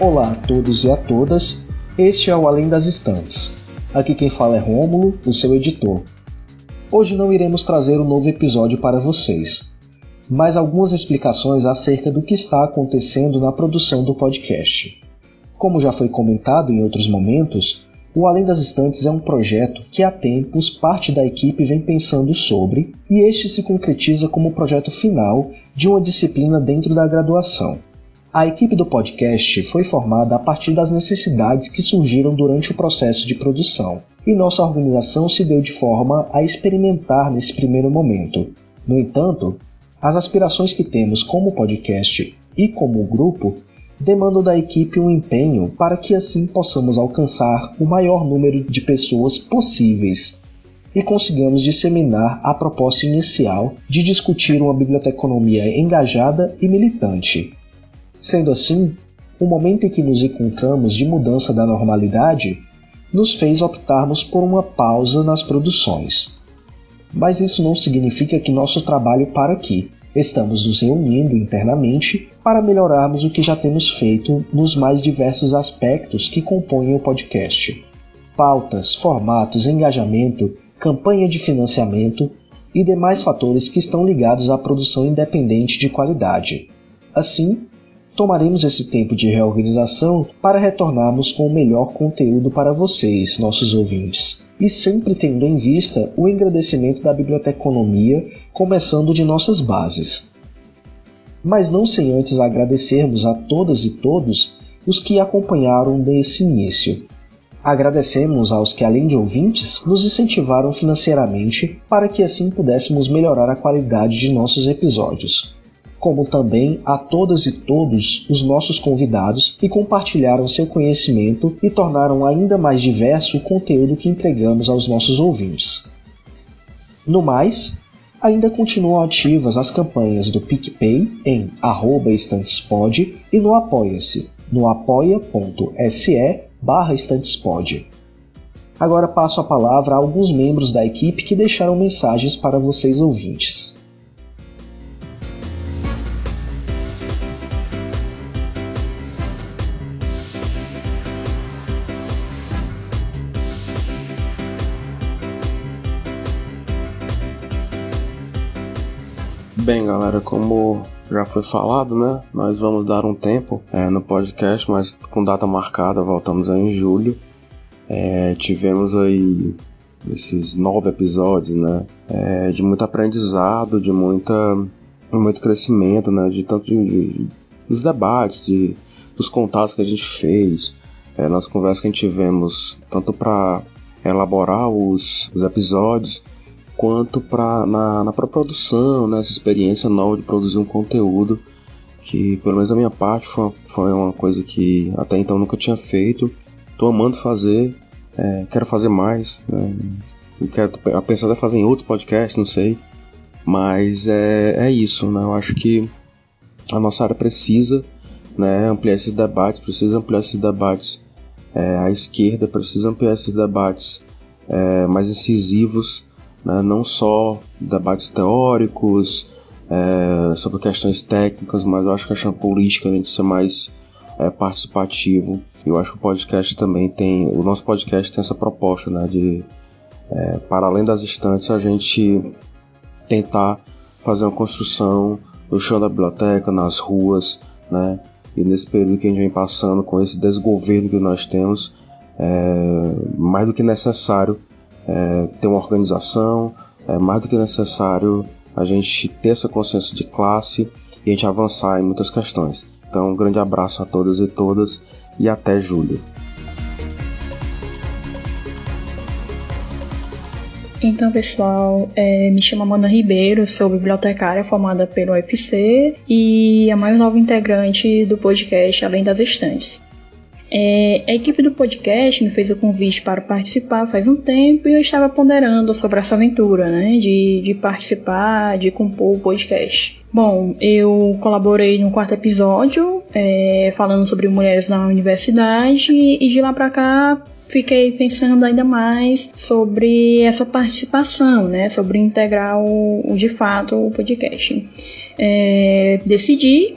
Olá a todos e a todas, este é o Além das Estantes. Aqui quem fala é Rômulo, o seu editor. Hoje não iremos trazer um novo episódio para vocês, mas algumas explicações acerca do que está acontecendo na produção do podcast. Como já foi comentado em outros momentos, o Além das Estantes é um projeto que há tempos parte da equipe vem pensando sobre, e este se concretiza como o projeto final de uma disciplina dentro da graduação. A equipe do podcast foi formada a partir das necessidades que surgiram durante o processo de produção, e nossa organização se deu de forma a experimentar nesse primeiro momento. No entanto, as aspirações que temos como podcast e como grupo demandam da equipe um empenho para que assim possamos alcançar o maior número de pessoas possíveis e consigamos disseminar a proposta inicial de discutir uma biblioteconomia engajada e militante Sendo assim, o momento em que nos encontramos de mudança da normalidade nos fez optarmos por uma pausa nas produções. Mas isso não significa que nosso trabalho para aqui. Estamos nos reunindo internamente para melhorarmos o que já temos feito nos mais diversos aspectos que compõem o podcast: pautas, formatos, engajamento, campanha de financiamento e demais fatores que estão ligados à produção independente de qualidade. Assim, tomaremos esse tempo de reorganização para retornarmos com o melhor conteúdo para vocês, nossos ouvintes. E sempre tendo em vista o engrandecimento da biblioteconomia, começando de nossas bases. Mas não sem antes agradecermos a todas e todos os que acompanharam desse início. Agradecemos aos que, além de ouvintes, nos incentivaram financeiramente para que assim pudéssemos melhorar a qualidade de nossos episódios como também a todas e todos os nossos convidados que compartilharam seu conhecimento e tornaram ainda mais diverso o conteúdo que entregamos aos nossos ouvintes. No mais, ainda continuam ativas as campanhas do PicPay em estantespod e no Apoia-se, no apoia.se barra estantespod. Agora passo a palavra a alguns membros da equipe que deixaram mensagens para vocês ouvintes. Bem, galera, como já foi falado, né? Nós vamos dar um tempo é, no podcast, mas com data marcada, voltamos aí em julho. É, tivemos aí esses nove episódios, né? É, de muito aprendizado, de muita, muito crescimento, né? De tanto de, de, dos debates, de, dos contatos que a gente fez, é, nas conversas que a gente tivemos, tanto para elaborar os, os episódios quanto pra, na, na produção, né, essa experiência nova de produzir um conteúdo que, pelo menos a minha parte, foi, foi uma coisa que até então nunca tinha feito. Tô amando fazer, é, quero fazer mais, né, quero pensar em fazer em outros podcasts, não sei. Mas é, é isso, né? Eu acho que a nossa área precisa né, ampliar esses debates, precisa ampliar esses debates. É, a esquerda precisa ampliar esses debates é, mais incisivos né, não só debates teóricos é, sobre questões técnicas, mas eu acho que a questão política a gente ser mais é, participativo. Eu acho que o podcast também tem, o nosso podcast tem essa proposta, né, de é, para além das estantes a gente tentar fazer uma construção no chão da biblioteca, nas ruas, né, e nesse período que a gente vem passando com esse desgoverno que nós temos, é mais do que necessário é, ter uma organização, é mais do que necessário a gente ter essa consciência de classe e a gente avançar em muitas questões. Então, um grande abraço a todas e todas e até julho. Então, pessoal, é, me chamo Amanda Ribeiro, sou bibliotecária formada pelo UFC e a mais nova integrante do podcast Além das Estantes. É, a equipe do podcast me fez o convite para participar faz um tempo e eu estava ponderando sobre essa aventura, né? De, de participar, de compor o podcast. Bom, eu colaborei no quarto episódio, é, falando sobre mulheres na universidade, e de lá para cá fiquei pensando ainda mais sobre essa participação, né? Sobre integrar o, de fato o podcast. É, decidi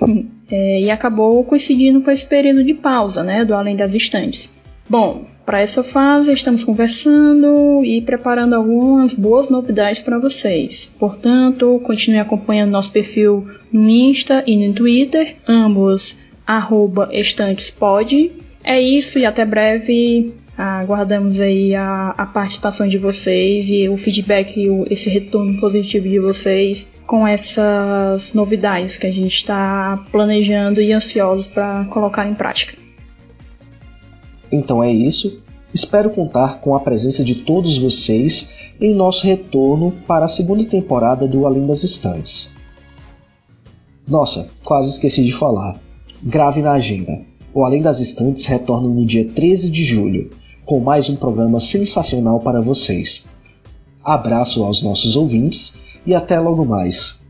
é, e acabou coincidindo com esse período de pausa, né, do Além das Estantes. Bom, para essa fase estamos conversando e preparando algumas boas novidades para vocês. Portanto, continue acompanhando nosso perfil no Insta e no Twitter, ambos estantespod. É isso e até breve. Aguardamos aí a, a, participação de vocês e o feedback e o, esse retorno positivo de vocês com essas novidades que a gente está planejando e ansiosos para colocar em prática. Então é isso. Espero contar com a presença de todos vocês em nosso retorno para a segunda temporada do Além das Estantes. Nossa, quase esqueci de falar. Grave na agenda. O Além das Estantes retorna no dia 13 de julho, com mais um programa sensacional para vocês. Abraço aos nossos ouvintes e até logo mais.